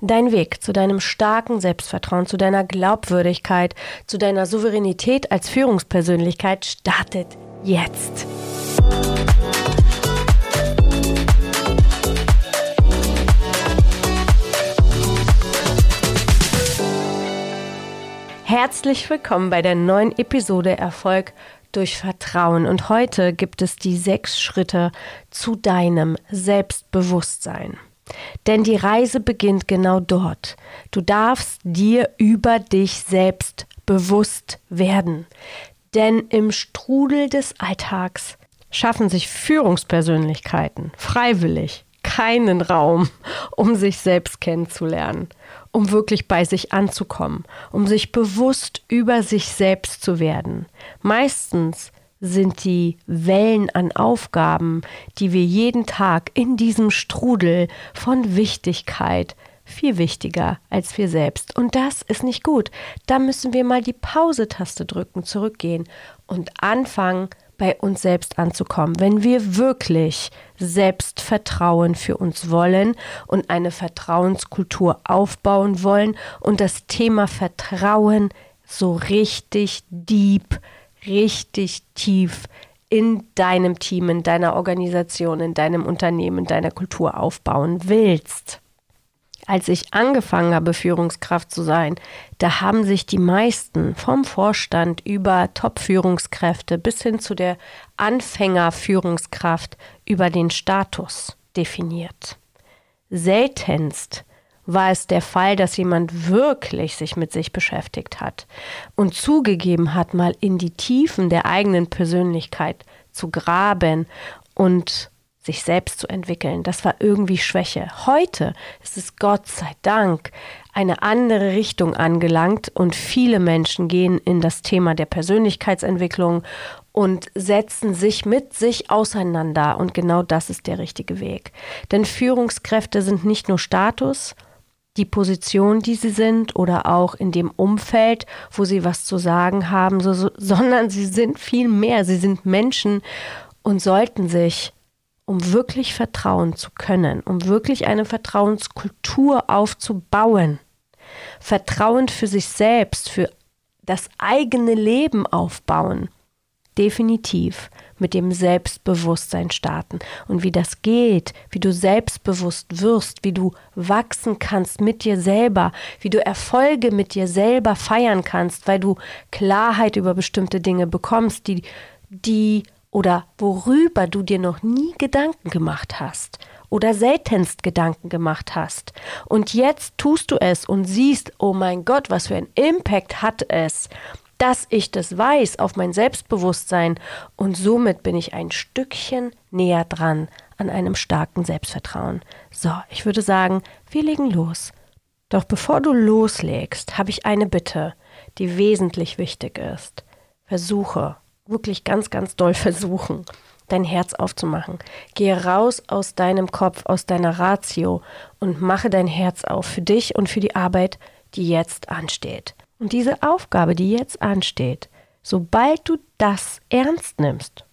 Dein Weg zu deinem starken Selbstvertrauen, zu deiner Glaubwürdigkeit, zu deiner Souveränität als Führungspersönlichkeit startet jetzt. Herzlich willkommen bei der neuen Episode Erfolg durch Vertrauen. Und heute gibt es die sechs Schritte zu deinem Selbstbewusstsein. Denn die Reise beginnt genau dort. Du darfst dir über dich selbst bewusst werden. Denn im Strudel des Alltags schaffen sich Führungspersönlichkeiten freiwillig keinen Raum, um sich selbst kennenzulernen, um wirklich bei sich anzukommen, um sich bewusst über sich selbst zu werden. Meistens sind die Wellen an Aufgaben, die wir jeden Tag in diesem Strudel von Wichtigkeit viel wichtiger als wir selbst. Und das ist nicht gut. Da müssen wir mal die Pause-Taste drücken, zurückgehen und anfangen, bei uns selbst anzukommen. Wenn wir wirklich Selbstvertrauen für uns wollen und eine Vertrauenskultur aufbauen wollen und das Thema Vertrauen so richtig deep richtig tief in deinem Team, in deiner Organisation, in deinem Unternehmen, in deiner Kultur aufbauen willst. Als ich angefangen habe, Führungskraft zu sein, da haben sich die meisten vom Vorstand über Top-Führungskräfte bis hin zu der Anfängerführungskraft über den Status definiert. Seltenst war es der Fall, dass jemand wirklich sich mit sich beschäftigt hat und zugegeben hat, mal in die Tiefen der eigenen Persönlichkeit zu graben und sich selbst zu entwickeln. Das war irgendwie Schwäche. Heute ist es Gott sei Dank eine andere Richtung angelangt und viele Menschen gehen in das Thema der Persönlichkeitsentwicklung und setzen sich mit sich auseinander. Und genau das ist der richtige Weg. Denn Führungskräfte sind nicht nur Status, die Position, die sie sind oder auch in dem Umfeld, wo sie was zu sagen haben, so, so, sondern sie sind viel mehr. Sie sind Menschen und sollten sich, um wirklich vertrauen zu können, um wirklich eine Vertrauenskultur aufzubauen, Vertrauen für sich selbst, für das eigene Leben aufbauen, definitiv mit dem Selbstbewusstsein starten. Und wie das geht, wie du selbstbewusst wirst, wie du wachsen kannst mit dir selber, wie du Erfolge mit dir selber feiern kannst, weil du Klarheit über bestimmte Dinge bekommst, die, die oder worüber du dir noch nie Gedanken gemacht hast oder seltenst Gedanken gemacht hast. Und jetzt tust du es und siehst, oh mein Gott, was für ein Impact hat es dass ich das weiß auf mein Selbstbewusstsein und somit bin ich ein Stückchen näher dran an einem starken Selbstvertrauen. So, ich würde sagen, wir legen los. Doch bevor du loslegst, habe ich eine Bitte, die wesentlich wichtig ist. Versuche, wirklich ganz, ganz doll versuchen, dein Herz aufzumachen. Gehe raus aus deinem Kopf, aus deiner Ratio und mache dein Herz auf für dich und für die Arbeit, die jetzt ansteht. Und diese Aufgabe, die jetzt ansteht, sobald du das ernst nimmst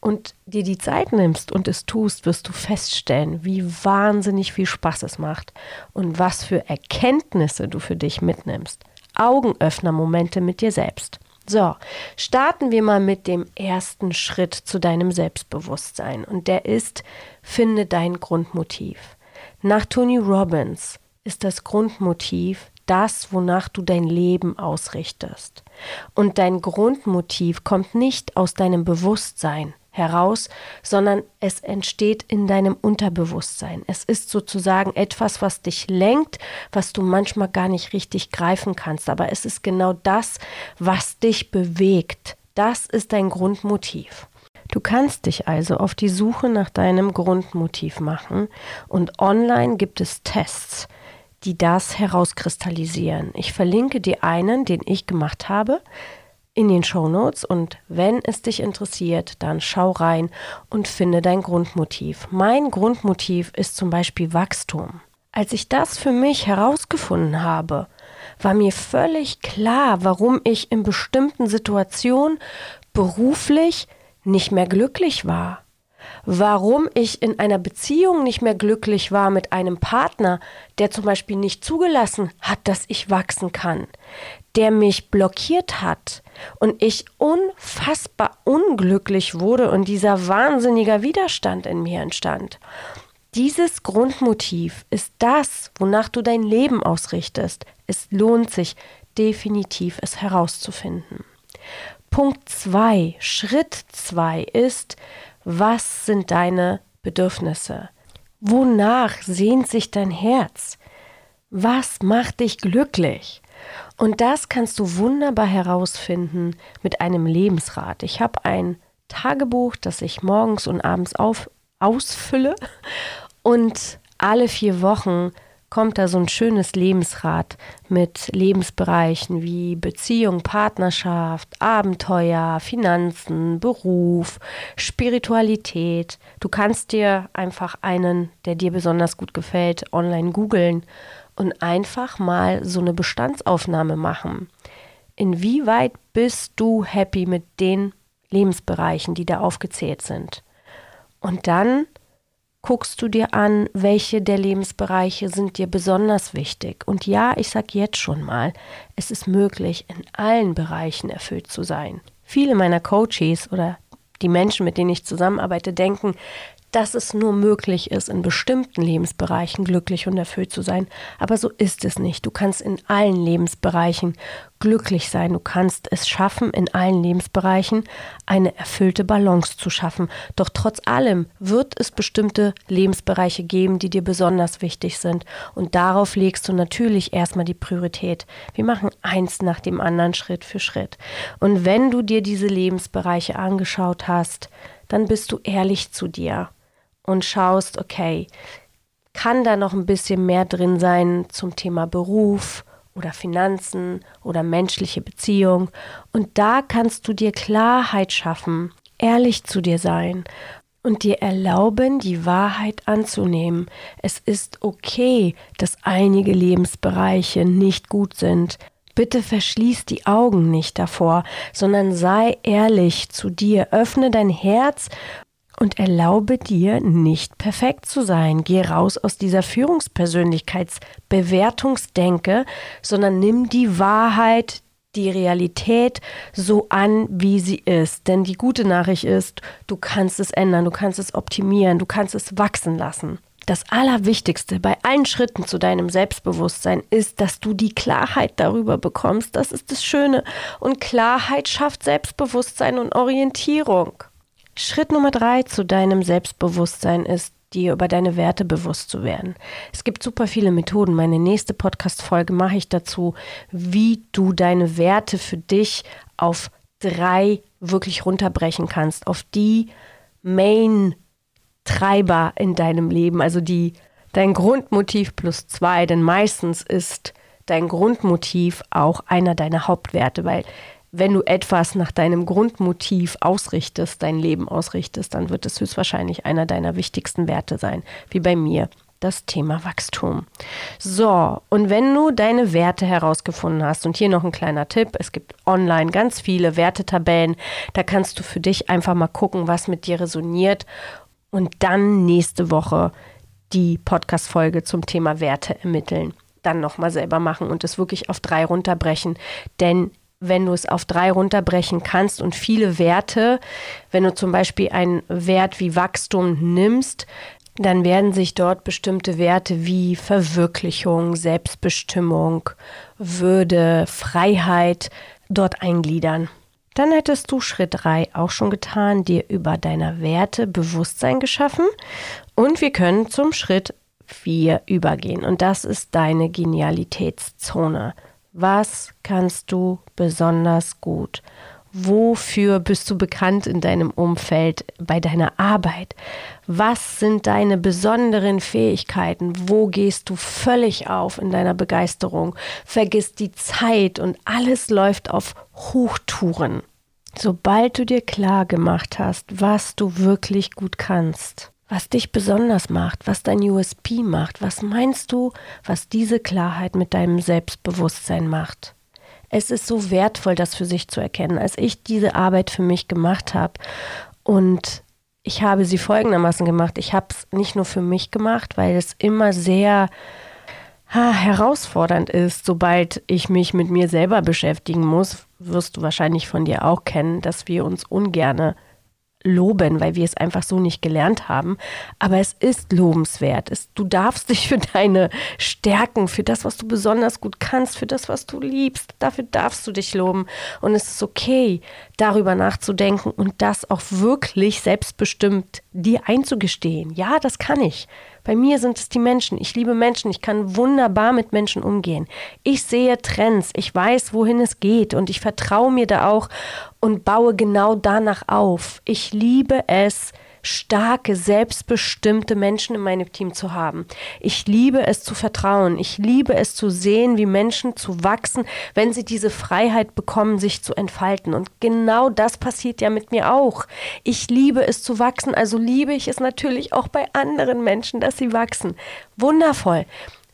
und dir die Zeit nimmst und es tust, wirst du feststellen, wie wahnsinnig viel Spaß es macht und was für Erkenntnisse du für dich mitnimmst. Augenöffner-Momente mit dir selbst. So, starten wir mal mit dem ersten Schritt zu deinem Selbstbewusstsein und der ist, finde dein Grundmotiv. Nach Tony Robbins ist das Grundmotiv das, wonach du dein Leben ausrichtest. Und dein Grundmotiv kommt nicht aus deinem Bewusstsein heraus, sondern es entsteht in deinem Unterbewusstsein. Es ist sozusagen etwas, was dich lenkt, was du manchmal gar nicht richtig greifen kannst, aber es ist genau das, was dich bewegt. Das ist dein Grundmotiv. Du kannst dich also auf die Suche nach deinem Grundmotiv machen und online gibt es Tests, die das herauskristallisieren. Ich verlinke dir einen, den ich gemacht habe, in den Show Notes und wenn es dich interessiert, dann schau rein und finde dein Grundmotiv. Mein Grundmotiv ist zum Beispiel Wachstum. Als ich das für mich herausgefunden habe, war mir völlig klar, warum ich in bestimmten Situationen beruflich nicht mehr glücklich war. Warum ich in einer Beziehung nicht mehr glücklich war mit einem Partner, der zum Beispiel nicht zugelassen hat, dass ich wachsen kann, der mich blockiert hat und ich unfassbar unglücklich wurde und dieser wahnsinnige Widerstand in mir entstand. Dieses Grundmotiv ist das, wonach du dein Leben ausrichtest. Es lohnt sich definitiv, es herauszufinden. Punkt 2, Schritt 2 ist, was sind deine Bedürfnisse? Wonach sehnt sich dein Herz? Was macht dich glücklich? Und das kannst du wunderbar herausfinden mit einem Lebensrat. Ich habe ein Tagebuch, das ich morgens und abends auf, ausfülle und alle vier Wochen kommt da so ein schönes Lebensrad mit Lebensbereichen wie Beziehung, Partnerschaft, Abenteuer, Finanzen, Beruf, Spiritualität. Du kannst dir einfach einen, der dir besonders gut gefällt, online googeln und einfach mal so eine Bestandsaufnahme machen. Inwieweit bist du happy mit den Lebensbereichen, die da aufgezählt sind? Und dann guckst du dir an, welche der Lebensbereiche sind dir besonders wichtig. Und ja, ich sage jetzt schon mal, es ist möglich, in allen Bereichen erfüllt zu sein. Viele meiner Coaches oder die Menschen, mit denen ich zusammenarbeite, denken, dass es nur möglich ist, in bestimmten Lebensbereichen glücklich und erfüllt zu sein. Aber so ist es nicht. Du kannst in allen Lebensbereichen glücklich sein. Du kannst es schaffen, in allen Lebensbereichen eine erfüllte Balance zu schaffen. Doch trotz allem wird es bestimmte Lebensbereiche geben, die dir besonders wichtig sind. Und darauf legst du natürlich erstmal die Priorität. Wir machen eins nach dem anderen Schritt für Schritt. Und wenn du dir diese Lebensbereiche angeschaut hast, dann bist du ehrlich zu dir und schaust, okay, kann da noch ein bisschen mehr drin sein zum Thema Beruf oder Finanzen oder menschliche Beziehung. Und da kannst du dir Klarheit schaffen, ehrlich zu dir sein und dir erlauben, die Wahrheit anzunehmen. Es ist okay, dass einige Lebensbereiche nicht gut sind. Bitte verschließ die Augen nicht davor, sondern sei ehrlich zu dir, öffne dein Herz und erlaube dir, nicht perfekt zu sein. Geh raus aus dieser Führungspersönlichkeitsbewertungsdenke, sondern nimm die Wahrheit, die Realität so an, wie sie ist. Denn die gute Nachricht ist, du kannst es ändern, du kannst es optimieren, du kannst es wachsen lassen. Das Allerwichtigste bei allen Schritten zu deinem Selbstbewusstsein ist, dass du die Klarheit darüber bekommst. Das ist das Schöne. Und Klarheit schafft Selbstbewusstsein und Orientierung. Schritt Nummer drei zu deinem Selbstbewusstsein ist, dir über deine Werte bewusst zu werden. Es gibt super viele Methoden. Meine nächste Podcast-Folge mache ich dazu, wie du deine Werte für dich auf drei wirklich runterbrechen kannst, auf die Main-Treiber in deinem Leben, also die dein Grundmotiv plus zwei, denn meistens ist dein Grundmotiv auch einer deiner Hauptwerte, weil wenn du etwas nach deinem Grundmotiv ausrichtest, dein Leben ausrichtest, dann wird es höchstwahrscheinlich einer deiner wichtigsten Werte sein, wie bei mir das Thema Wachstum. So, und wenn du deine Werte herausgefunden hast, und hier noch ein kleiner Tipp, es gibt online ganz viele Wertetabellen, da kannst du für dich einfach mal gucken, was mit dir resoniert und dann nächste Woche die Podcast-Folge zum Thema Werte ermitteln. Dann nochmal selber machen und es wirklich auf drei runterbrechen, denn wenn du es auf drei runterbrechen kannst und viele Werte, wenn du zum Beispiel einen Wert wie Wachstum nimmst, dann werden sich dort bestimmte Werte wie Verwirklichung, Selbstbestimmung, Würde, Freiheit dort eingliedern. Dann hättest du Schritt 3 auch schon getan, dir über deiner Werte Bewusstsein geschaffen und wir können zum Schritt 4 übergehen und das ist deine Genialitätszone. Was kannst du besonders gut? Wofür bist du bekannt in deinem Umfeld, bei deiner Arbeit? Was sind deine besonderen Fähigkeiten? Wo gehst du völlig auf in deiner Begeisterung? Vergiss die Zeit und alles läuft auf Hochtouren. Sobald du dir klar gemacht hast, was du wirklich gut kannst, was dich besonders macht, was dein USP macht. Was meinst du, was diese Klarheit mit deinem Selbstbewusstsein macht? Es ist so wertvoll, das für sich zu erkennen. Als ich diese Arbeit für mich gemacht habe und ich habe sie folgendermaßen gemacht. Ich habe es nicht nur für mich gemacht, weil es immer sehr ha, herausfordernd ist, sobald ich mich mit mir selber beschäftigen muss, wirst du wahrscheinlich von dir auch kennen, dass wir uns ungerne loben, weil wir es einfach so nicht gelernt haben. Aber es ist lobenswert. Es, du darfst dich für deine Stärken, für das, was du besonders gut kannst, für das, was du liebst, dafür darfst du dich loben. Und es ist okay, darüber nachzudenken und das auch wirklich selbstbestimmt dir einzugestehen. Ja, das kann ich. Bei mir sind es die Menschen. Ich liebe Menschen. Ich kann wunderbar mit Menschen umgehen. Ich sehe Trends. Ich weiß, wohin es geht. Und ich vertraue mir da auch und baue genau danach auf. Ich liebe es, starke, selbstbestimmte Menschen in meinem Team zu haben. Ich liebe es zu vertrauen. Ich liebe es zu sehen, wie Menschen zu wachsen, wenn sie diese Freiheit bekommen, sich zu entfalten. Und genau das passiert ja mit mir auch. Ich liebe es zu wachsen, also liebe ich es natürlich auch bei anderen Menschen, dass sie wachsen. Wundervoll.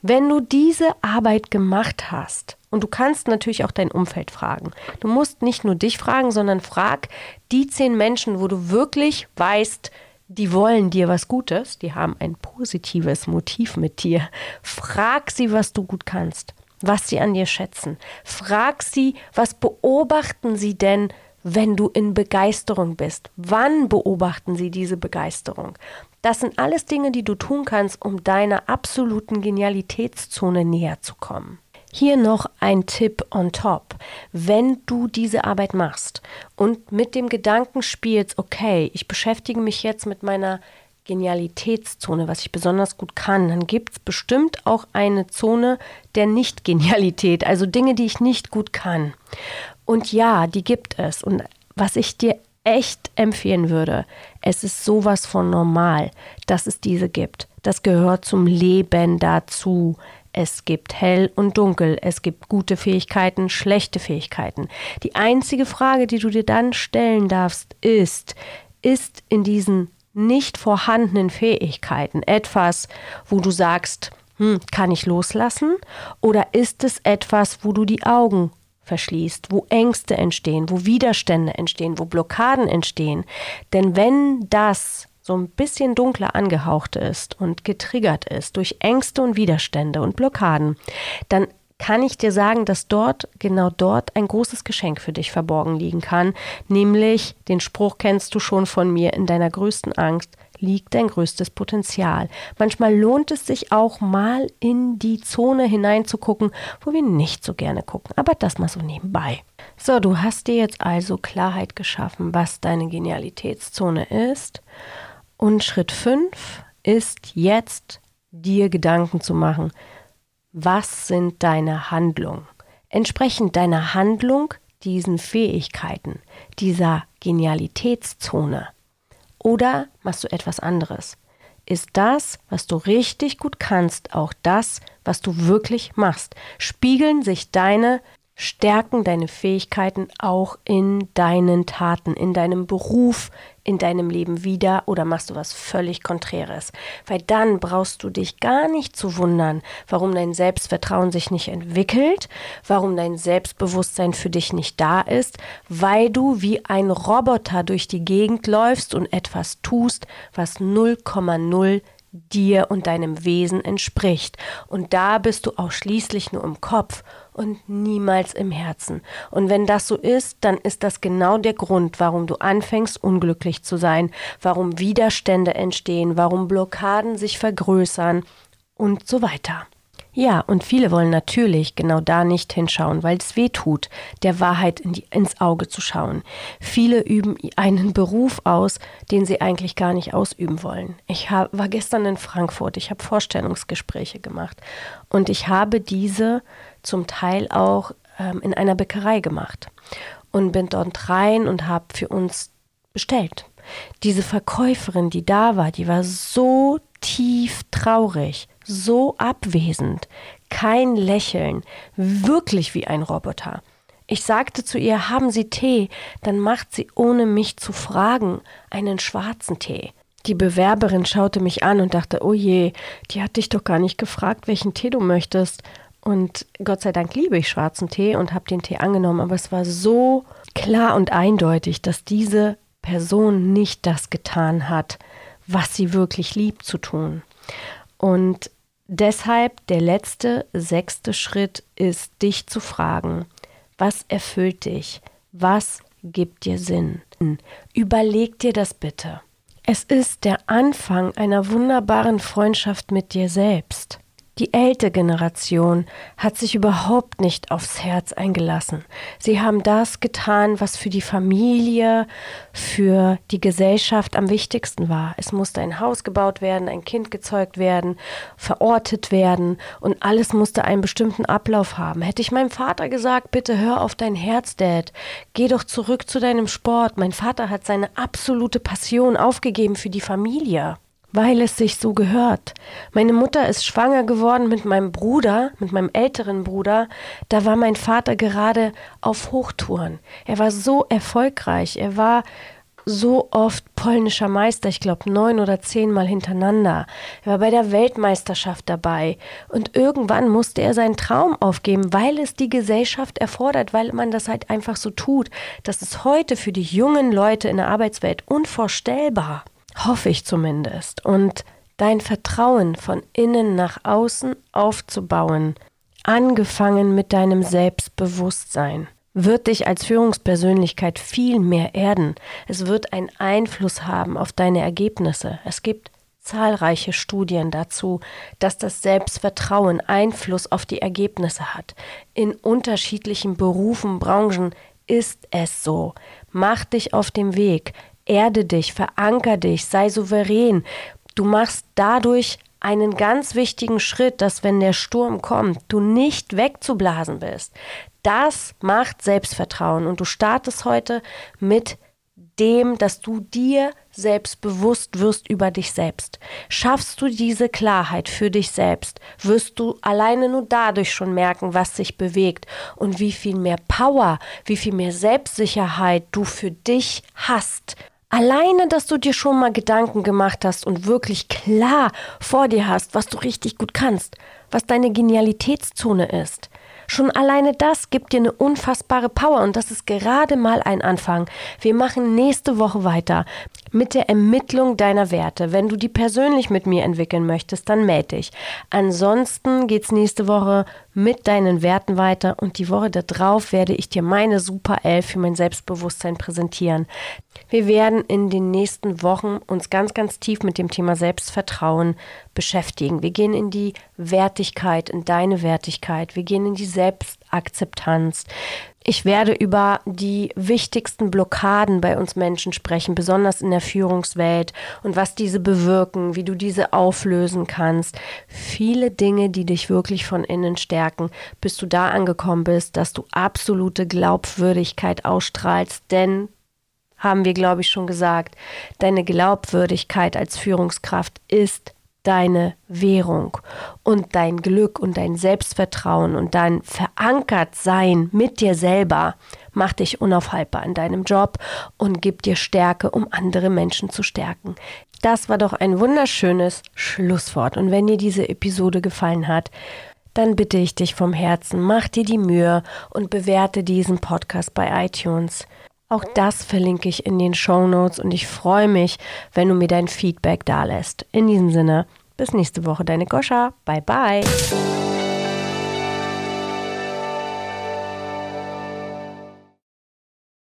Wenn du diese Arbeit gemacht hast, und du kannst natürlich auch dein Umfeld fragen. Du musst nicht nur dich fragen, sondern frag die zehn Menschen, wo du wirklich weißt, die wollen dir was Gutes, die haben ein positives Motiv mit dir. Frag sie, was du gut kannst, was sie an dir schätzen. Frag sie, was beobachten sie denn, wenn du in Begeisterung bist? Wann beobachten sie diese Begeisterung? Das sind alles Dinge, die du tun kannst, um deiner absoluten Genialitätszone näher zu kommen. Hier noch ein Tipp on top. Wenn du diese Arbeit machst und mit dem Gedanken spielst, okay, ich beschäftige mich jetzt mit meiner Genialitätszone, was ich besonders gut kann, dann gibt es bestimmt auch eine Zone der Nicht-Genialität, also Dinge, die ich nicht gut kann. Und ja, die gibt es. Und was ich dir echt empfehlen würde, es ist sowas von normal, dass es diese gibt. Das gehört zum Leben dazu. Es gibt hell und dunkel, es gibt gute Fähigkeiten, schlechte Fähigkeiten. Die einzige Frage, die du dir dann stellen darfst, ist, ist in diesen nicht vorhandenen Fähigkeiten etwas, wo du sagst, hm, kann ich loslassen? Oder ist es etwas, wo du die Augen verschließt, wo Ängste entstehen, wo Widerstände entstehen, wo Blockaden entstehen? Denn wenn das so ein bisschen dunkler angehaucht ist und getriggert ist durch Ängste und Widerstände und Blockaden, dann kann ich dir sagen, dass dort, genau dort, ein großes Geschenk für dich verborgen liegen kann. Nämlich, den Spruch kennst du schon von mir, in deiner größten Angst liegt dein größtes Potenzial. Manchmal lohnt es sich auch mal in die Zone hineinzugucken, wo wir nicht so gerne gucken. Aber das mal so nebenbei. So, du hast dir jetzt also Klarheit geschaffen, was deine Genialitätszone ist. Und Schritt 5 ist jetzt dir Gedanken zu machen, was sind deine Handlungen? Entsprechend deiner Handlung diesen Fähigkeiten, dieser Genialitätszone. Oder machst du etwas anderes? Ist das, was du richtig gut kannst, auch das, was du wirklich machst? Spiegeln sich deine stärken deine Fähigkeiten auch in deinen Taten, in deinem Beruf, in deinem Leben wieder oder machst du was völlig Konträres? Weil dann brauchst du dich gar nicht zu wundern, warum dein Selbstvertrauen sich nicht entwickelt, warum dein Selbstbewusstsein für dich nicht da ist, weil du wie ein Roboter durch die Gegend läufst und etwas tust, was 0,0 dir und deinem Wesen entspricht. Und da bist du auch schließlich nur im Kopf und niemals im Herzen. Und wenn das so ist, dann ist das genau der Grund, warum du anfängst, unglücklich zu sein, warum Widerstände entstehen, warum Blockaden sich vergrößern und so weiter. Ja, und viele wollen natürlich genau da nicht hinschauen, weil es weh tut, der Wahrheit in die, ins Auge zu schauen. Viele üben einen Beruf aus, den sie eigentlich gar nicht ausüben wollen. Ich hab, war gestern in Frankfurt, ich habe Vorstellungsgespräche gemacht und ich habe diese zum Teil auch ähm, in einer Bäckerei gemacht und bin dort rein und habe für uns bestellt. Diese Verkäuferin, die da war, die war so tief traurig, so abwesend, kein Lächeln, wirklich wie ein Roboter. Ich sagte zu ihr, haben Sie Tee? Dann macht sie, ohne mich zu fragen, einen schwarzen Tee. Die Bewerberin schaute mich an und dachte, oh je, die hat dich doch gar nicht gefragt, welchen Tee du möchtest. Und Gott sei Dank liebe ich schwarzen Tee und habe den Tee angenommen, aber es war so klar und eindeutig, dass diese Person nicht das getan hat, was sie wirklich liebt zu tun. Und deshalb der letzte, sechste Schritt ist, dich zu fragen, was erfüllt dich? Was gibt dir Sinn? Überleg dir das bitte. Es ist der Anfang einer wunderbaren Freundschaft mit dir selbst. Die ältere Generation hat sich überhaupt nicht aufs Herz eingelassen. Sie haben das getan, was für die Familie, für die Gesellschaft am wichtigsten war. Es musste ein Haus gebaut werden, ein Kind gezeugt werden, verortet werden und alles musste einen bestimmten Ablauf haben. Hätte ich meinem Vater gesagt, bitte hör auf dein Herz, Dad, geh doch zurück zu deinem Sport. Mein Vater hat seine absolute Passion aufgegeben für die Familie weil es sich so gehört. Meine Mutter ist schwanger geworden mit meinem Bruder, mit meinem älteren Bruder. Da war mein Vater gerade auf Hochtouren. Er war so erfolgreich. Er war so oft polnischer Meister, ich glaube neun oder zehnmal hintereinander. Er war bei der Weltmeisterschaft dabei. Und irgendwann musste er seinen Traum aufgeben, weil es die Gesellschaft erfordert, weil man das halt einfach so tut. Das ist heute für die jungen Leute in der Arbeitswelt unvorstellbar. Hoffe ich zumindest. Und dein Vertrauen von innen nach außen aufzubauen, angefangen mit deinem Selbstbewusstsein, wird dich als Führungspersönlichkeit viel mehr erden. Es wird einen Einfluss haben auf deine Ergebnisse. Es gibt zahlreiche Studien dazu, dass das Selbstvertrauen Einfluss auf die Ergebnisse hat. In unterschiedlichen Berufen, Branchen ist es so. Mach dich auf dem Weg, erde dich, veranker dich, sei souverän. Du machst dadurch einen ganz wichtigen Schritt, dass wenn der Sturm kommt, du nicht wegzublasen bist. Das macht Selbstvertrauen und du startest heute mit dem, dass du dir selbst bewusst wirst über dich selbst. Schaffst du diese Klarheit für dich selbst, wirst du alleine nur dadurch schon merken, was sich bewegt und wie viel mehr Power, wie viel mehr Selbstsicherheit du für dich hast, Alleine, dass du dir schon mal Gedanken gemacht hast und wirklich klar vor dir hast, was du richtig gut kannst, was deine Genialitätszone ist. Schon alleine das gibt dir eine unfassbare Power und das ist gerade mal ein Anfang. Wir machen nächste Woche weiter mit der Ermittlung deiner Werte. Wenn du die persönlich mit mir entwickeln möchtest, dann melde dich. Ansonsten geht's nächste Woche mit deinen Werten weiter und die Woche darauf werde ich dir meine Super 11 für mein Selbstbewusstsein präsentieren. Wir werden in den nächsten Wochen uns ganz, ganz tief mit dem Thema Selbstvertrauen beschäftigen. Wir gehen in die Wertigkeit, in deine Wertigkeit. Wir gehen in die Selbstakzeptanz. Ich werde über die wichtigsten Blockaden bei uns Menschen sprechen, besonders in der Führungswelt und was diese bewirken, wie du diese auflösen kannst. Viele Dinge, die dich wirklich von innen stärken, bis du da angekommen bist, dass du absolute Glaubwürdigkeit ausstrahlst, denn haben wir, glaube ich, schon gesagt, deine Glaubwürdigkeit als Führungskraft ist deine Währung und dein Glück und dein Selbstvertrauen und dein Verankertsein mit dir selber macht dich unaufhaltbar in deinem Job und gibt dir Stärke, um andere Menschen zu stärken. Das war doch ein wunderschönes Schlusswort. Und wenn dir diese Episode gefallen hat, dann bitte ich dich vom Herzen, mach dir die Mühe und bewerte diesen Podcast bei iTunes. Auch das verlinke ich in den Show Notes und ich freue mich, wenn du mir dein Feedback dalässt. In diesem Sinne, bis nächste Woche, deine Goscha. Bye bye.